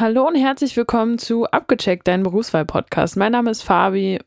Hallo und herzlich willkommen zu Abgecheckt, dein Berufswahl-Podcast. Mein Name ist Fabi.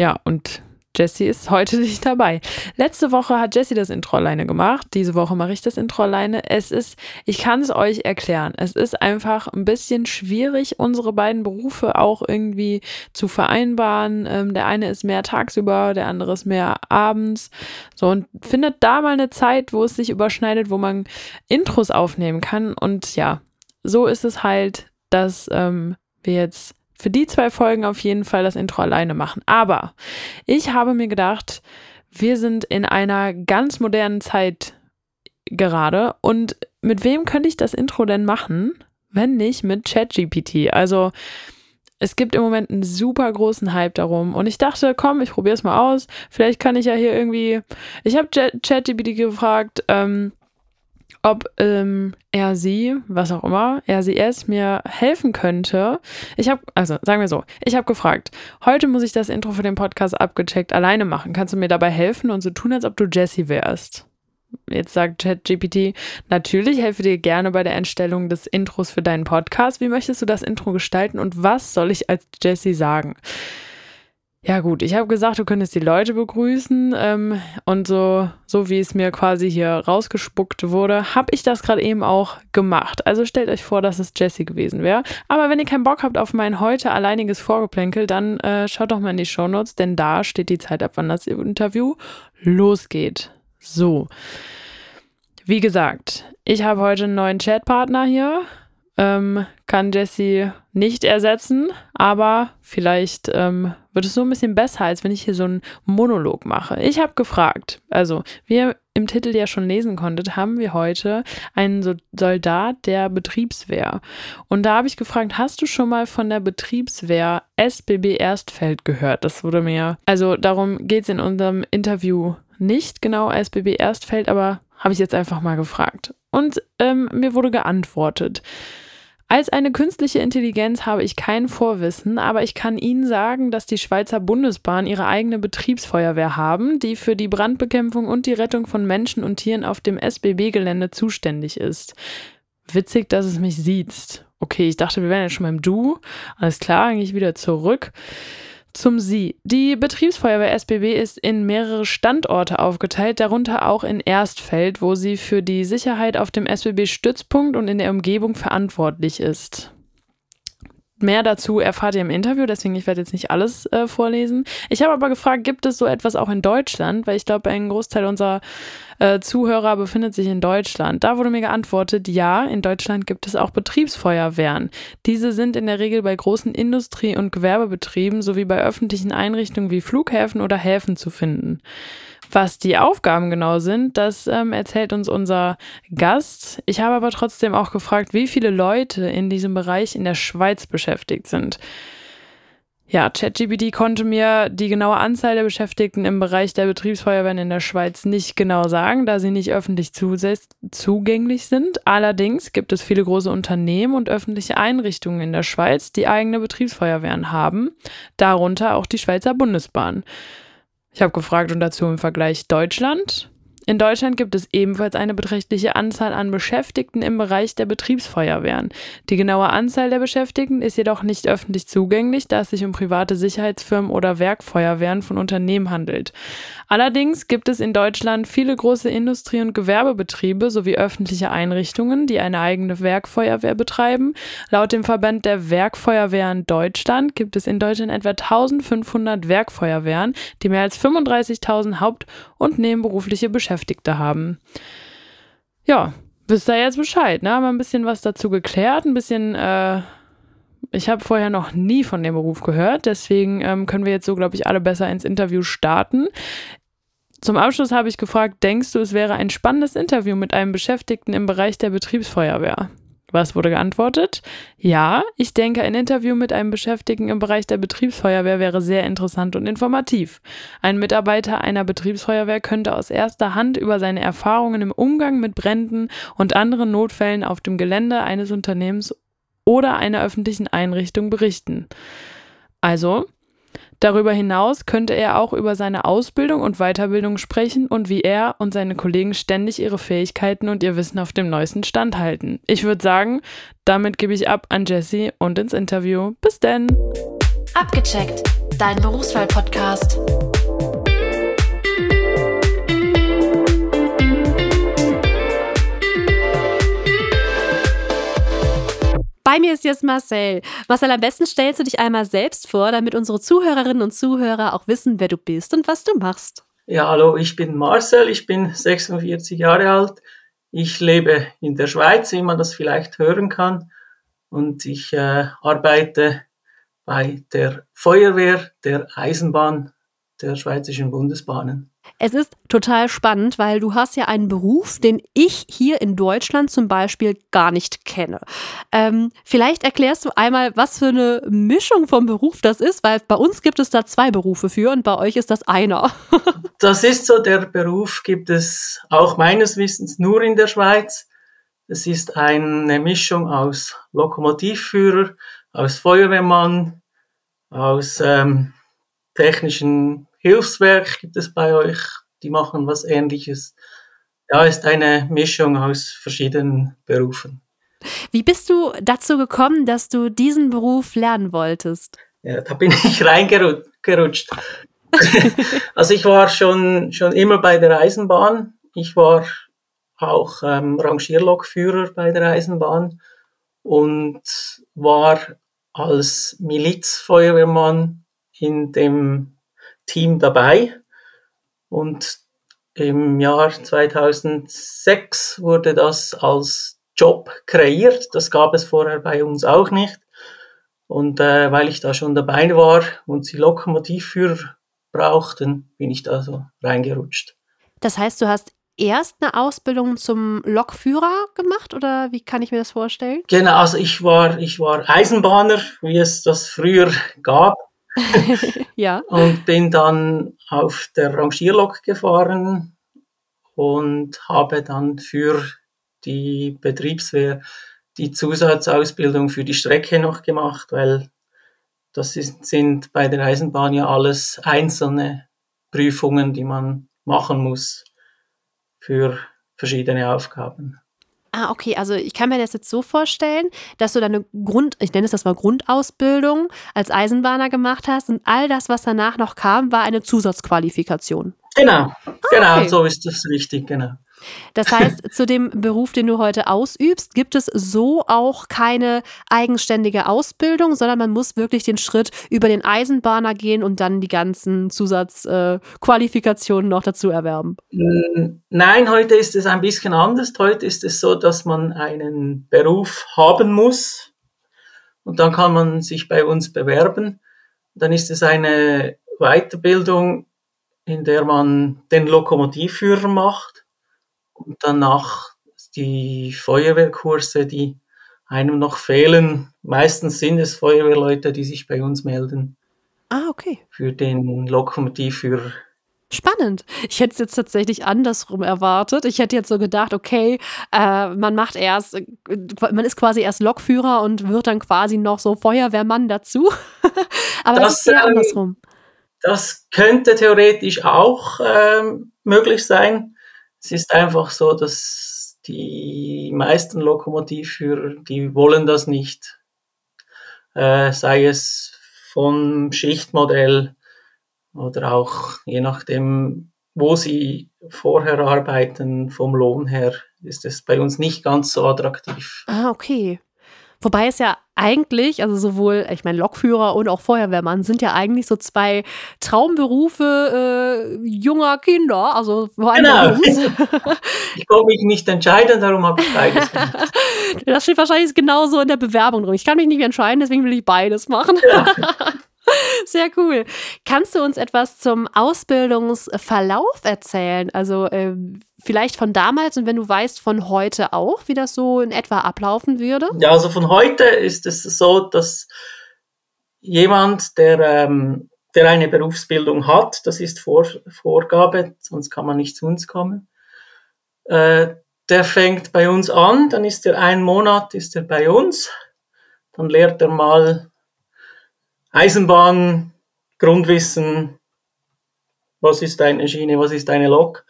Ja, und Jessie ist heute nicht dabei. Letzte Woche hat Jessie das Intro alleine gemacht. Diese Woche mache ich das Intro alleine. Es ist, ich kann es euch erklären. Es ist einfach ein bisschen schwierig, unsere beiden Berufe auch irgendwie zu vereinbaren. Ähm, der eine ist mehr tagsüber, der andere ist mehr abends. So und findet da mal eine Zeit, wo es sich überschneidet, wo man Intros aufnehmen kann. Und ja, so ist es halt, dass ähm, wir jetzt für die zwei Folgen auf jeden Fall das Intro alleine machen. Aber ich habe mir gedacht, wir sind in einer ganz modernen Zeit gerade und mit wem könnte ich das Intro denn machen, wenn nicht mit ChatGPT? Also es gibt im Moment einen super großen Hype darum und ich dachte, komm, ich probiere es mal aus. Vielleicht kann ich ja hier irgendwie. Ich habe ChatGPT gefragt, ähm, ob ähm, er sie, was auch immer, er sie es mir helfen könnte. Ich habe, also sagen wir so, ich habe gefragt, heute muss ich das Intro für den Podcast abgecheckt alleine machen. Kannst du mir dabei helfen und so tun, als ob du Jessie wärst? Jetzt sagt ChatGPT, natürlich helfe dir gerne bei der Entstellung des Intros für deinen Podcast. Wie möchtest du das Intro gestalten und was soll ich als Jessie sagen? Ja gut, ich habe gesagt, du könntest die Leute begrüßen ähm, und so, so wie es mir quasi hier rausgespuckt wurde, habe ich das gerade eben auch gemacht. Also stellt euch vor, dass es Jessie gewesen wäre. Aber wenn ihr keinen Bock habt auf mein heute alleiniges Vorgeplänkel, dann äh, schaut doch mal in die Shownotes, denn da steht die Zeit ab, wann das Interview losgeht. So. Wie gesagt, ich habe heute einen neuen Chatpartner hier ähm, kann Jesse nicht ersetzen, aber vielleicht ähm, wird es so ein bisschen besser, als wenn ich hier so einen Monolog mache. Ich habe gefragt, also wie ihr im Titel ja schon lesen konntet, haben wir heute einen so Soldat der Betriebswehr. Und da habe ich gefragt, hast du schon mal von der Betriebswehr SBB Erstfeld gehört? Das wurde mir, also darum geht es in unserem Interview nicht genau SBB Erstfeld, aber habe ich jetzt einfach mal gefragt. Und ähm, mir wurde geantwortet. Als eine künstliche Intelligenz habe ich kein Vorwissen, aber ich kann Ihnen sagen, dass die Schweizer Bundesbahn ihre eigene Betriebsfeuerwehr haben, die für die Brandbekämpfung und die Rettung von Menschen und Tieren auf dem SBB-Gelände zuständig ist. Witzig, dass es mich sieht. Okay, ich dachte, wir wären ja schon beim Du. Alles klar, eigentlich wieder zurück zum Sie. Die Betriebsfeuerwehr SBB ist in mehrere Standorte aufgeteilt, darunter auch in Erstfeld, wo sie für die Sicherheit auf dem SBB-Stützpunkt und in der Umgebung verantwortlich ist. Mehr dazu erfahrt ihr im Interview, deswegen ich werde jetzt nicht alles äh, vorlesen. Ich habe aber gefragt, gibt es so etwas auch in Deutschland? Weil ich glaube, ein Großteil unserer äh, Zuhörer befindet sich in Deutschland. Da wurde mir geantwortet, ja, in Deutschland gibt es auch Betriebsfeuerwehren. Diese sind in der Regel bei großen Industrie- und Gewerbebetrieben sowie bei öffentlichen Einrichtungen wie Flughäfen oder Häfen zu finden. Was die Aufgaben genau sind, das ähm, erzählt uns unser Gast. Ich habe aber trotzdem auch gefragt, wie viele Leute in diesem Bereich in der Schweiz beschäftigt sind. Ja, ChatGPT konnte mir die genaue Anzahl der Beschäftigten im Bereich der Betriebsfeuerwehren in der Schweiz nicht genau sagen, da sie nicht öffentlich zugänglich sind. Allerdings gibt es viele große Unternehmen und öffentliche Einrichtungen in der Schweiz, die eigene Betriebsfeuerwehren haben, darunter auch die Schweizer Bundesbahn. Ich habe gefragt und dazu im Vergleich Deutschland. In Deutschland gibt es ebenfalls eine beträchtliche Anzahl an Beschäftigten im Bereich der Betriebsfeuerwehren. Die genaue Anzahl der Beschäftigten ist jedoch nicht öffentlich zugänglich, da es sich um private Sicherheitsfirmen oder Werkfeuerwehren von Unternehmen handelt. Allerdings gibt es in Deutschland viele große Industrie- und Gewerbebetriebe sowie öffentliche Einrichtungen, die eine eigene Werkfeuerwehr betreiben. Laut dem Verband der Werkfeuerwehren Deutschland gibt es in Deutschland etwa 1500 Werkfeuerwehren, die mehr als 35.000 Haupt- und nebenberufliche Beschäftigte haben. Ja, wisst ihr jetzt Bescheid, ne? Haben wir ein bisschen was dazu geklärt, ein bisschen, äh, ich habe vorher noch nie von dem Beruf gehört, deswegen ähm, können wir jetzt so, glaube ich, alle besser ins Interview starten. Zum Abschluss habe ich gefragt, denkst du, es wäre ein spannendes Interview mit einem Beschäftigten im Bereich der Betriebsfeuerwehr? Was wurde geantwortet? Ja, ich denke, ein Interview mit einem Beschäftigten im Bereich der Betriebsfeuerwehr wäre sehr interessant und informativ. Ein Mitarbeiter einer Betriebsfeuerwehr könnte aus erster Hand über seine Erfahrungen im Umgang mit Bränden und anderen Notfällen auf dem Gelände eines Unternehmens oder einer öffentlichen Einrichtung berichten. Also, Darüber hinaus könnte er auch über seine Ausbildung und Weiterbildung sprechen und wie er und seine Kollegen ständig ihre Fähigkeiten und ihr Wissen auf dem neuesten Stand halten. Ich würde sagen, damit gebe ich ab an Jesse und ins Interview. Bis denn. Abgecheckt, dein Berufswahl-Podcast. Bei mir ist jetzt Marcel. Marcel, am besten stellst du dich einmal selbst vor, damit unsere Zuhörerinnen und Zuhörer auch wissen, wer du bist und was du machst. Ja, hallo, ich bin Marcel, ich bin 46 Jahre alt. Ich lebe in der Schweiz, wie man das vielleicht hören kann. Und ich äh, arbeite bei der Feuerwehr der Eisenbahn der Schweizerischen Bundesbahnen. Es ist total spannend, weil du hast ja einen Beruf, den ich hier in Deutschland zum Beispiel gar nicht kenne. Ähm, vielleicht erklärst du einmal, was für eine Mischung vom Beruf das ist, weil bei uns gibt es da zwei Berufe für und bei euch ist das einer. das ist so, der Beruf gibt es auch meines Wissens nur in der Schweiz. Es ist eine Mischung aus Lokomotivführer, aus Feuerwehrmann, aus ähm, technischen Hilfswerk gibt es bei euch, die machen was ähnliches. Ja, ist eine Mischung aus verschiedenen Berufen. Wie bist du dazu gekommen, dass du diesen Beruf lernen wolltest? Ja, da bin ich reingerutscht. also ich war schon, schon immer bei der Eisenbahn. Ich war auch ähm, Rangierlokführer bei der Eisenbahn und war als Milizfeuerwehrmann in dem Team dabei. Und im Jahr 2006 wurde das als Job kreiert. Das gab es vorher bei uns auch nicht. Und äh, weil ich da schon dabei war und sie Lokomotivführer brauchten, bin ich da so reingerutscht. Das heißt, du hast erst eine Ausbildung zum Lokführer gemacht oder wie kann ich mir das vorstellen? Genau, also ich war, ich war Eisenbahner, wie es das früher gab. ja. Und bin dann auf der Rangierlok gefahren und habe dann für die Betriebswehr die Zusatzausbildung für die Strecke noch gemacht, weil das ist, sind bei der Eisenbahn ja alles einzelne Prüfungen, die man machen muss für verschiedene Aufgaben. Ah, okay. Also ich kann mir das jetzt so vorstellen, dass du deine Grund, ich nenne es das mal Grundausbildung als Eisenbahner gemacht hast und all das, was danach noch kam, war eine Zusatzqualifikation. Genau, ah, genau, okay. so ist das richtig, genau. Das heißt, zu dem Beruf, den du heute ausübst, gibt es so auch keine eigenständige Ausbildung, sondern man muss wirklich den Schritt über den Eisenbahner gehen und dann die ganzen Zusatzqualifikationen äh, noch dazu erwerben. Nein, heute ist es ein bisschen anders. Heute ist es so, dass man einen Beruf haben muss und dann kann man sich bei uns bewerben. Dann ist es eine Weiterbildung, in der man den Lokomotivführer macht und danach die Feuerwehrkurse, die einem noch fehlen. Meistens sind es Feuerwehrleute, die sich bei uns melden. Ah, okay. Für den Lokomotivführer. Spannend. Ich hätte es jetzt tatsächlich andersrum erwartet. Ich hätte jetzt so gedacht, okay, äh, man macht erst, äh, man ist quasi erst Lokführer und wird dann quasi noch so Feuerwehrmann dazu. Aber das, das ist sehr ähm, andersrum. Das könnte theoretisch auch ähm, möglich sein. Es ist einfach so, dass die meisten Lokomotivführer, die wollen das nicht. Äh, sei es vom Schichtmodell oder auch je nachdem, wo sie vorher arbeiten, vom Lohn her, ist es bei uns nicht ganz so attraktiv. Ah, okay. Wobei es ja eigentlich, also sowohl, ich meine, Lokführer und auch Feuerwehrmann sind ja eigentlich so zwei Traumberufe äh, junger Kinder. Also vor allem genau. ich konnte mich nicht entscheiden, darum habe ich beides gemacht. Das steht wahrscheinlich genauso in der Bewerbung drin. Ich kann mich nicht entscheiden, deswegen will ich beides machen. Ja. Sehr cool. Kannst du uns etwas zum Ausbildungsverlauf erzählen? Also äh, vielleicht von damals und wenn du weißt, von heute auch, wie das so in etwa ablaufen würde? Ja, also von heute ist es so, dass jemand, der, ähm, der eine Berufsbildung hat, das ist Vor Vorgabe, sonst kann man nicht zu uns kommen, äh, der fängt bei uns an, dann ist er einen Monat ist er bei uns, dann lehrt er mal Eisenbahn, Grundwissen, was ist eine Schiene, was ist eine Lok.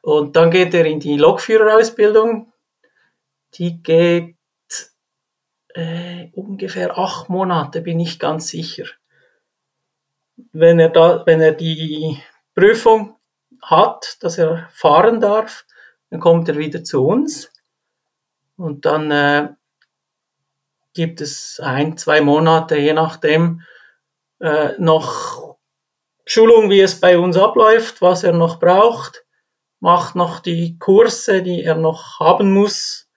Und dann geht er in die Lokführerausbildung. Die geht äh, ungefähr acht Monate, bin ich ganz sicher. Wenn er da, wenn er die Prüfung hat, dass er fahren darf, dann kommt er wieder zu uns und dann äh, gibt es ein, zwei Monate, je nachdem, äh, noch Schulung, wie es bei uns abläuft, was er noch braucht, macht noch die Kurse, die er noch haben muss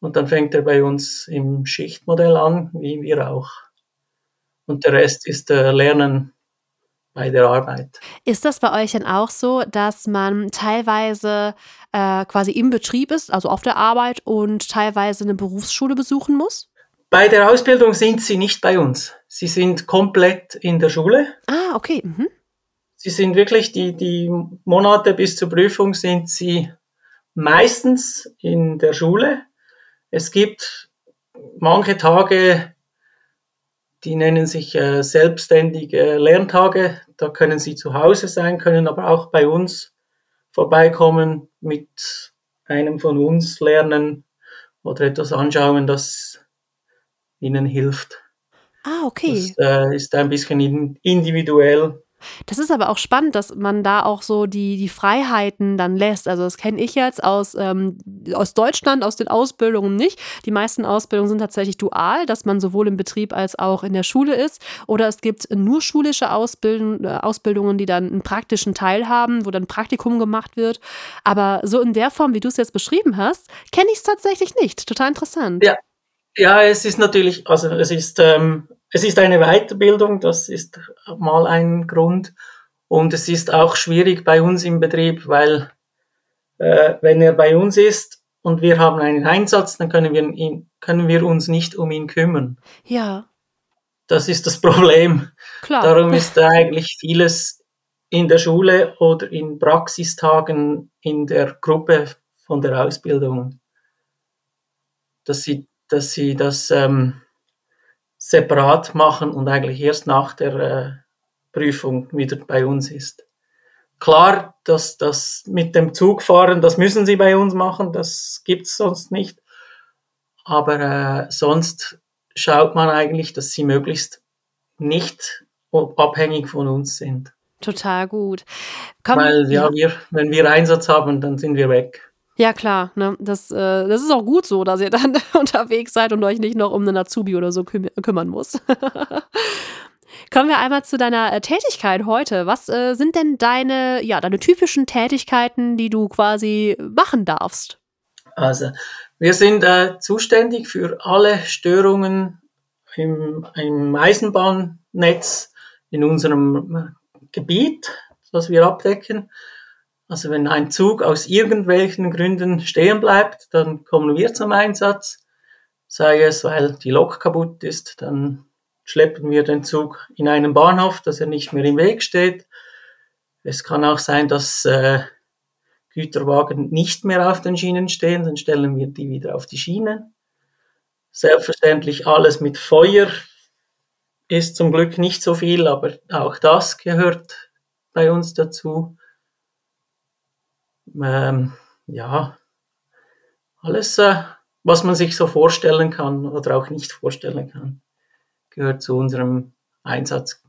und dann fängt er bei uns im Schichtmodell an, wie wir auch. Und der Rest ist äh, Lernen bei der Arbeit. Ist das bei euch dann auch so, dass man teilweise äh, quasi im Betrieb ist, also auf der Arbeit und teilweise eine Berufsschule besuchen muss? Bei der Ausbildung sind sie nicht bei uns. Sie sind komplett in der Schule. Ah, okay. Mhm. Sie sind wirklich die, die Monate bis zur Prüfung sind sie meistens in der Schule. Es gibt manche Tage, die nennen sich äh, selbstständige Lerntage. Da können Sie zu Hause sein, können aber auch bei uns vorbeikommen, mit einem von uns lernen oder etwas anschauen, das Ihnen hilft. Ah, okay. Das äh, ist ein bisschen individuell. Das ist aber auch spannend, dass man da auch so die, die Freiheiten dann lässt. Also das kenne ich jetzt aus, ähm, aus Deutschland, aus den Ausbildungen nicht. Die meisten Ausbildungen sind tatsächlich dual, dass man sowohl im Betrieb als auch in der Schule ist. Oder es gibt nur schulische Ausbilden, äh, Ausbildungen, die dann einen praktischen Teil haben, wo dann Praktikum gemacht wird. Aber so in der Form, wie du es jetzt beschrieben hast, kenne ich es tatsächlich nicht. Total interessant. Ja. Ja, es ist natürlich, also es ist ähm, es ist eine Weiterbildung, das ist mal ein Grund. Und es ist auch schwierig bei uns im Betrieb, weil äh, wenn er bei uns ist und wir haben einen Einsatz, dann können wir, ihn, können wir uns nicht um ihn kümmern. Ja. Das ist das Problem. Klar. Darum ist eigentlich vieles in der Schule oder in Praxistagen in der Gruppe von der Ausbildung, dass sie, dass sie das ähm, separat machen und eigentlich erst nach der äh, Prüfung wieder bei uns ist. Klar, dass das mit dem Zug fahren, das müssen sie bei uns machen, das gibt's sonst nicht. Aber äh, sonst schaut man eigentlich, dass sie möglichst nicht abhängig von uns sind. Total gut. Komm, Weil ja, wir, wenn wir Einsatz haben, dann sind wir weg. Ja, klar. Ne? Das, äh, das ist auch gut so, dass ihr dann unterwegs seid und euch nicht noch um einen Azubi oder so küm kümmern muss. Kommen wir einmal zu deiner äh, Tätigkeit heute. Was äh, sind denn deine, ja, deine typischen Tätigkeiten, die du quasi machen darfst? Also, wir sind äh, zuständig für alle Störungen im, im Eisenbahnnetz in unserem äh, Gebiet, das wir abdecken. Also wenn ein Zug aus irgendwelchen Gründen stehen bleibt, dann kommen wir zum Einsatz. Sei es, weil die Lok kaputt ist, dann schleppen wir den Zug in einen Bahnhof, dass er nicht mehr im Weg steht. Es kann auch sein, dass äh, Güterwagen nicht mehr auf den Schienen stehen, dann stellen wir die wieder auf die Schienen. Selbstverständlich alles mit Feuer ist zum Glück nicht so viel, aber auch das gehört bei uns dazu ähm, ja, alles, äh, was man sich so vorstellen kann oder auch nicht vorstellen kann, gehört zu unserem Einsatz.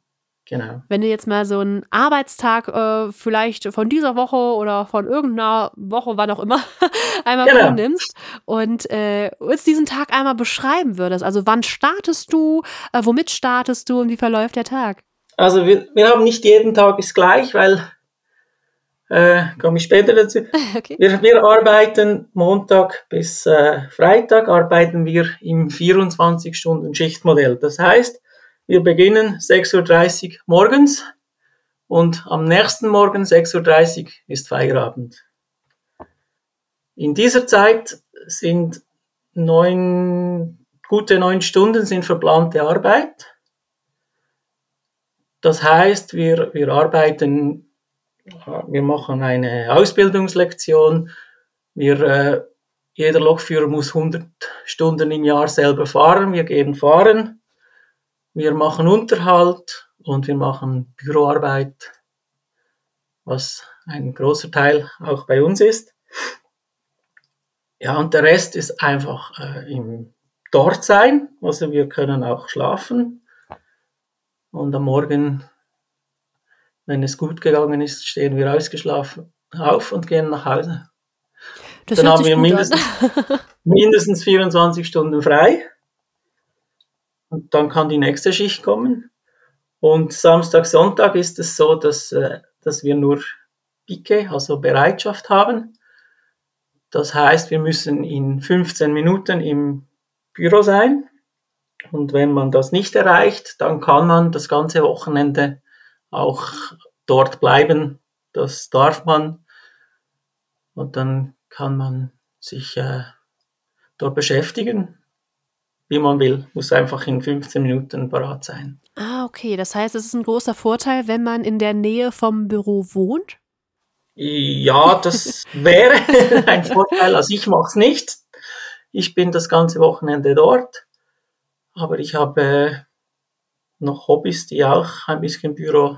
Genau. Wenn du jetzt mal so einen Arbeitstag äh, vielleicht von dieser Woche oder von irgendeiner Woche, wann auch immer, einmal genau. vornimmst und äh, uns diesen Tag einmal beschreiben würdest. Also wann startest du, äh, womit startest du und wie verläuft der Tag? Also wir, wir haben nicht jeden Tag ist gleich, weil äh, komme ich später dazu. Okay. Wir, wir arbeiten Montag bis äh, Freitag, arbeiten wir im 24-Stunden-Schichtmodell. Das heißt, wir beginnen 6.30 Uhr morgens und am nächsten Morgen 6.30 Uhr ist Feierabend. In dieser Zeit sind neun, gute neun Stunden sind verplante Arbeit. Das heißt, wir, wir arbeiten wir machen eine Ausbildungslektion. Wir, äh, jeder Lokführer muss 100 Stunden im Jahr selber fahren. Wir gehen fahren. Wir machen Unterhalt und wir machen Büroarbeit, was ein großer Teil auch bei uns ist. Ja, und der Rest ist einfach äh, im dort sein. Also wir können auch schlafen. Und am Morgen, wenn es gut gegangen ist, stehen wir ausgeschlafen auf und gehen nach Hause. Das Dann haben wir mindestens, mindestens 24 Stunden frei. Und dann kann die nächste Schicht kommen. Und Samstag, Sonntag ist es so, dass, äh, dass wir nur Pike, also Bereitschaft haben. Das heißt, wir müssen in 15 Minuten im Büro sein. Und wenn man das nicht erreicht, dann kann man das ganze Wochenende auch dort bleiben. Das darf man. Und dann kann man sich äh, dort beschäftigen, wie man will. Muss einfach in 15 Minuten parat sein. Ah, okay. Das heißt, es ist ein großer Vorteil, wenn man in der Nähe vom Büro wohnt? Ja, das wäre ein Vorteil. Also ich mache es nicht. Ich bin das ganze Wochenende dort. Aber ich habe noch Hobbys, die auch ein bisschen Büro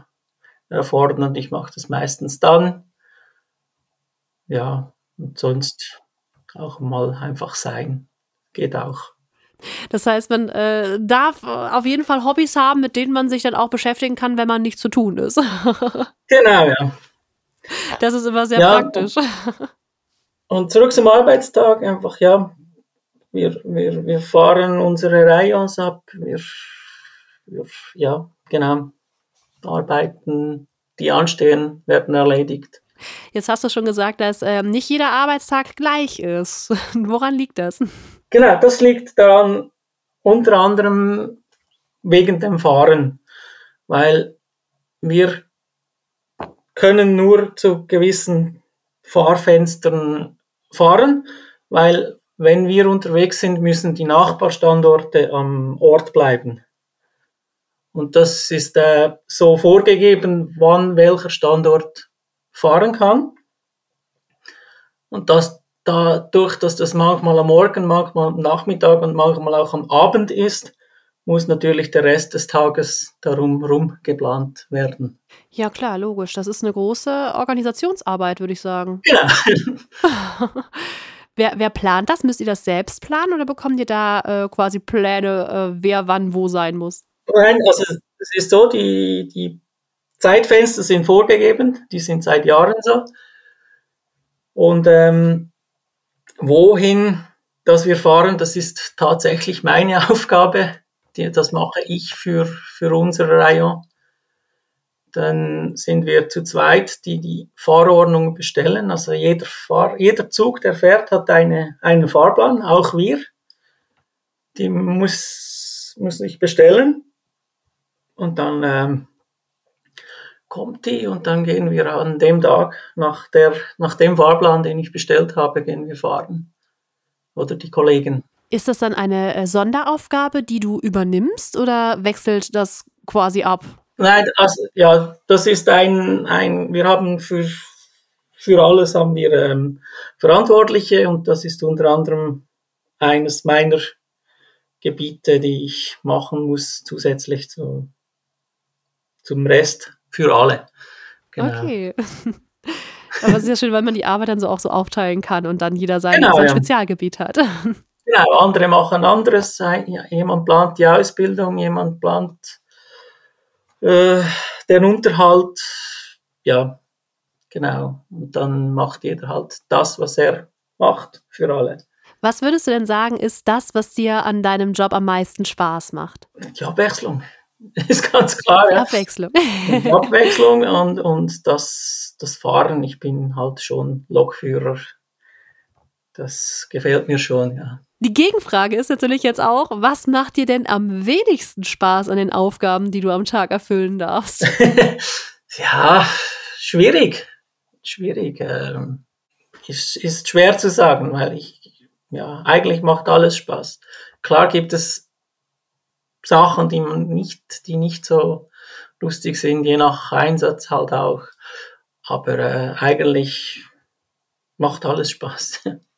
erfordern und ich mache das meistens dann. Ja, und sonst auch mal einfach sein. Geht auch. Das heißt, man äh, darf auf jeden Fall Hobbys haben, mit denen man sich dann auch beschäftigen kann, wenn man nichts zu tun ist. genau, ja. Das ist immer sehr ja, praktisch. Und zurück zum Arbeitstag, einfach, ja, wir, wir, wir fahren unsere Rayons ab, wir, ja, genau, Arbeiten, die anstehen, werden erledigt. Jetzt hast du schon gesagt, dass ähm, nicht jeder Arbeitstag gleich ist. Woran liegt das? Genau, das liegt daran, unter anderem wegen dem Fahren, weil wir können nur zu gewissen Fahrfenstern fahren, weil wenn wir unterwegs sind, müssen die Nachbarstandorte am Ort bleiben. Und das ist äh, so vorgegeben, wann welcher Standort fahren kann. Und das dadurch, dass das manchmal am Morgen, manchmal am Nachmittag und manchmal auch am Abend ist, muss natürlich der Rest des Tages darum rum geplant werden. Ja, klar, logisch. Das ist eine große Organisationsarbeit, würde ich sagen. Ja. wer, wer plant das? Müsst ihr das selbst planen oder bekommt ihr da äh, quasi Pläne, äh, wer wann wo sein muss? Nein, also es ist so, die, die Zeitfenster sind vorgegeben, die sind seit Jahren so. Und ähm, wohin dass wir fahren, das ist tatsächlich meine Aufgabe. Die, das mache ich für, für unser Rayon. Dann sind wir zu zweit, die die Fahrordnung bestellen. Also jeder, Fahr jeder Zug, der fährt, hat eine, einen Fahrplan, auch wir. Die muss, muss ich bestellen. Und dann ähm, kommt die und dann gehen wir an dem Tag nach, der, nach dem Fahrplan, den ich bestellt habe, gehen wir fahren. Oder die Kollegen. Ist das dann eine äh, Sonderaufgabe, die du übernimmst oder wechselt das quasi ab? Nein, also, ja, das ist ein, ein wir haben für, für alles haben wir ähm, Verantwortliche und das ist unter anderem eines meiner Gebiete, die ich machen muss, zusätzlich zu, zum Rest für alle. Genau. Okay. Aber es ist ja schön, weil man die Arbeit dann so auch so aufteilen kann und dann jeder sein, genau, sein ja. Spezialgebiet hat. Genau, andere machen anderes. Jemand plant die Ausbildung, jemand plant äh, den Unterhalt. Ja, genau. Und dann macht jeder halt das, was er macht für alle. Was würdest du denn sagen, ist das, was dir an deinem Job am meisten Spaß macht? Die Abwechslung. Ist ganz klar. Ja. Abwechslung. Die Abwechslung und, und das, das Fahren. Ich bin halt schon Lokführer. Das gefällt mir schon, ja. Die Gegenfrage ist natürlich jetzt auch, was macht dir denn am wenigsten Spaß an den Aufgaben, die du am Tag erfüllen darfst? ja, schwierig. Schwierig. Ähm, ist, ist schwer zu sagen, weil ich, ja, eigentlich macht alles Spaß. Klar gibt es Sachen, die man nicht, die nicht so lustig sind, je nach Einsatz halt auch. Aber äh, eigentlich macht alles Spaß.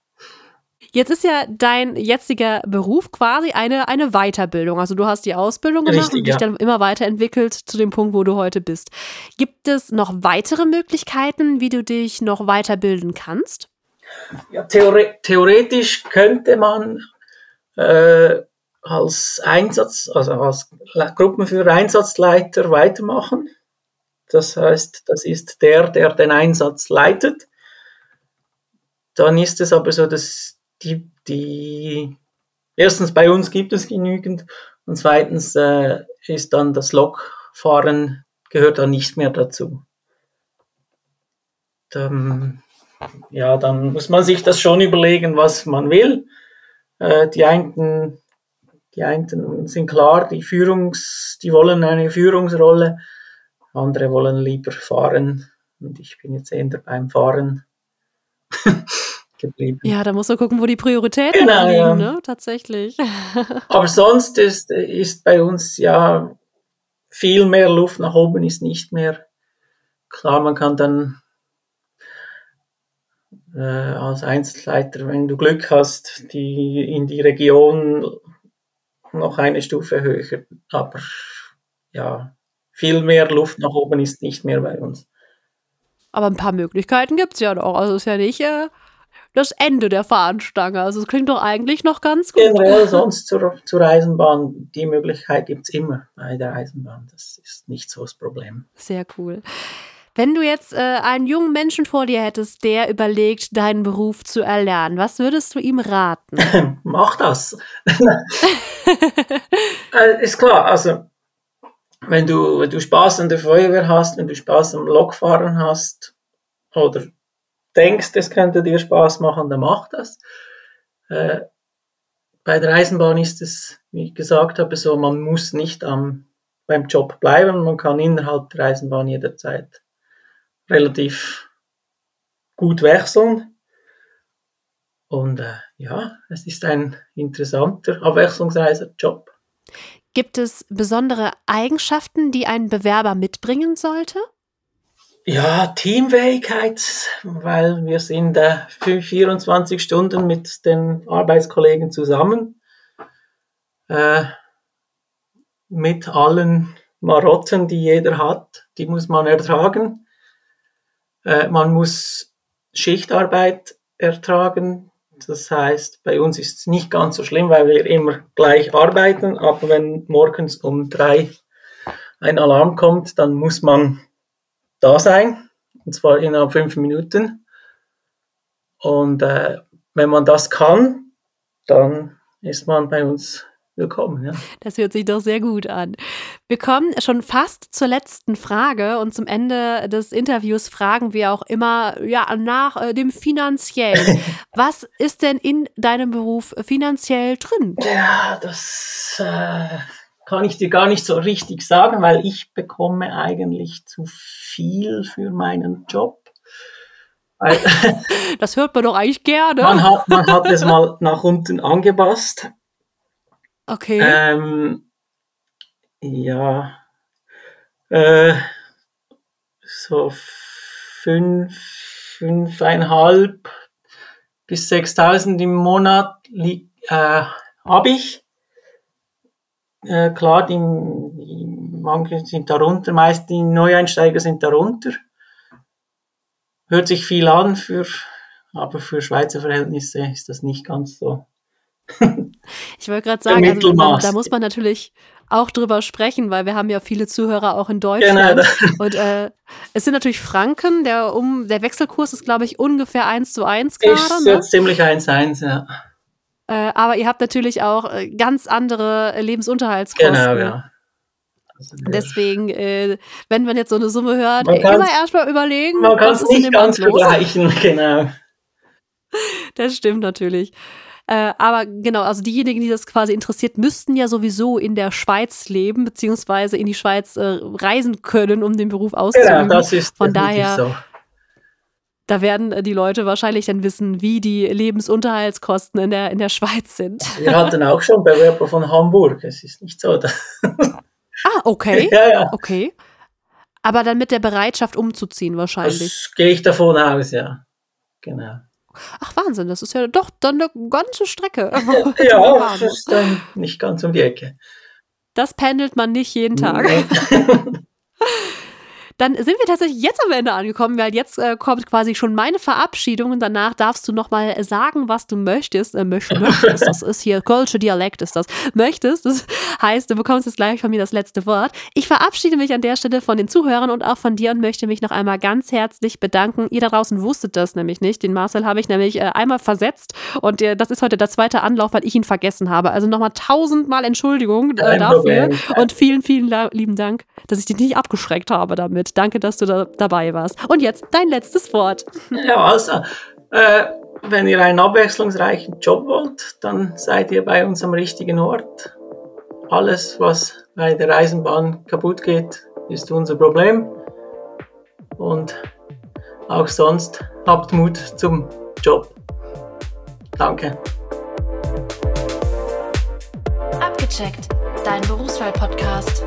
Jetzt ist ja dein jetziger Beruf quasi eine, eine Weiterbildung. Also du hast die Ausbildung gemacht Richtig, und dich ja. dann immer weiterentwickelt zu dem Punkt, wo du heute bist. Gibt es noch weitere Möglichkeiten, wie du dich noch weiterbilden kannst? Ja, theore theoretisch könnte man äh, als Einsatz, also als Gruppenführer Einsatzleiter weitermachen. Das heißt, das ist der, der den Einsatz leitet. Dann ist es aber so, dass die, die erstens bei uns gibt es genügend und zweitens äh, ist dann das Lokfahren gehört dann nicht mehr dazu. Dann, ja, dann muss man sich das schon überlegen, was man will. Äh, die einen, die einen sind klar, die Führungs, die wollen eine Führungsrolle, andere wollen lieber fahren. Und ich bin jetzt eher beim Fahren geblieben. Ja, da musst du gucken, wo die Prioritäten Genau, liegen, ja. ne? Tatsächlich. Aber sonst ist, ist bei uns ja viel mehr Luft nach oben ist nicht mehr. Klar, man kann dann äh, als Einzelleiter, wenn du Glück hast, die in die Region noch eine Stufe höher. Aber ja, viel mehr Luft nach oben ist nicht mehr bei uns. Aber ein paar Möglichkeiten gibt es ja noch. Also ist ja nicht äh, das Ende der Fahnenstange. Also es klingt doch eigentlich noch ganz gut. Generell sonst zur, zur Eisenbahn, die Möglichkeit gibt's immer bei der Eisenbahn. Das ist nicht so das Problem. Sehr cool. Wenn du jetzt äh, einen jungen Menschen vor dir hättest, der überlegt, deinen Beruf zu erlernen, was würdest du ihm raten? Mach das. äh, ist klar, also wenn du, wenn du Spaß an der Feuerwehr hast, wenn du Spaß am Lokfahren hast oder denkst, es könnte dir Spaß machen, dann mach das. Äh, bei der Eisenbahn ist es, wie ich gesagt habe, so, man muss nicht am, beim Job bleiben, man kann innerhalb der Eisenbahn jederzeit relativ gut wechseln. Und äh, ja, es ist ein interessanter, abwechslungsreicher Job. Gibt es besondere Eigenschaften, die ein Bewerber mitbringen sollte? Ja, Teamfähigkeit, weil wir sind äh, für 24 Stunden mit den Arbeitskollegen zusammen. Äh, mit allen Marotten, die jeder hat, die muss man ertragen. Äh, man muss Schichtarbeit ertragen. Das heißt, bei uns ist es nicht ganz so schlimm, weil wir immer gleich arbeiten. Aber wenn morgens um drei ein Alarm kommt, dann muss man da sein. Und zwar innerhalb fünf Minuten. Und äh, wenn man das kann, dann ist man bei uns willkommen. Ja. Das hört sich doch sehr gut an. Wir kommen schon fast zur letzten Frage und zum Ende des Interviews fragen wir auch immer ja, nach äh, dem Finanziellen. Was ist denn in deinem Beruf finanziell drin? Ja, das äh, kann ich dir gar nicht so richtig sagen, weil ich bekomme eigentlich zu viel für meinen Job. Das hört man doch eigentlich gerne. man, hat, man hat es mal nach unten angepasst. Okay. Ähm, ja, äh, so fünf, fünfeinhalb bis 6.000 im Monat li- äh, habe ich. Äh, klar, die, die, manche sind darunter, meist die Neueinsteiger sind darunter. Hört sich viel an, für, aber für Schweizer Verhältnisse ist das nicht ganz so. Ich wollte gerade sagen, also, Mittelmaß. da muss man natürlich auch drüber sprechen, weil wir haben ja viele Zuhörer auch in Genau, Deutschland. da- Und äh, es sind natürlich Franken, der, um, der Wechselkurs ist, glaube ich, ungefähr 1 zu 1 gerade. ist Ne? ziemlich 1-1, ja. Äh, aber ihr habt natürlich auch äh, ganz andere Lebensunterhaltskosten. Genau, ja. Also Deswegen, äh, wenn man jetzt so eine Summe hört, immer erstmal überlegen, Man kann es nicht ganz vergleichen, genau. Das stimmt natürlich. Äh, aber genau, also diejenigen, die das quasi interessiert, müssten ja sowieso in der Schweiz leben, beziehungsweise in die Schweiz äh, reisen können, um den Beruf auszuüben. Genau, das ist Von daher- so. Da werden äh, die Leute wahrscheinlich dann wissen, wie die Lebensunterhaltskosten in der, in der Schweiz sind. Wir hatten auch schon Bewerber von Hamburg. Es ist nicht so. Ah, okay. ja, ja. Okay. Aber dann mit der Bereitschaft umzuziehen wahrscheinlich. Das gehe ich davon aus, ja. Genau. Ach Wahnsinn, das ist ja doch dann eine ganze Strecke. ja, das ist dann nicht ganz um die Ecke. Das pendelt man nicht jeden Tag. Dann sind wir tatsächlich jetzt am Ende angekommen, weil jetzt äh, kommt quasi schon meine Verabschiedung und danach darfst du nochmal sagen, was du möchtest. Äh, möchtest. Das ist hier, Kölsche Dialekt ist das. Möchtest. Das heißt, du bekommst jetzt gleich von mir das letzte Wort. Ich verabschiede mich an der Stelle von den Zuhörern und auch von dir und möchte mich noch einmal ganz herzlich bedanken. Ihr da draußen wusstet das nämlich nicht. Den Marcel habe ich nämlich äh, einmal versetzt und äh, das ist heute der zweite Anlauf, weil ich ihn vergessen habe. Also nochmal tausendmal Entschuldigung äh, dafür und vielen, vielen lieben Dank, dass ich dich nicht abgeschreckt habe damit. Danke, dass du da dabei warst. Und jetzt dein letztes Wort. Ja, also, äh, wenn ihr einen abwechslungsreichen Job wollt, dann seid ihr bei uns am richtigen Ort. Alles, was bei der Eisenbahn kaputt geht, ist unser Problem. Und auch sonst habt Mut zum Job. Danke. Abgecheckt, dein Berufswahl-Podcast.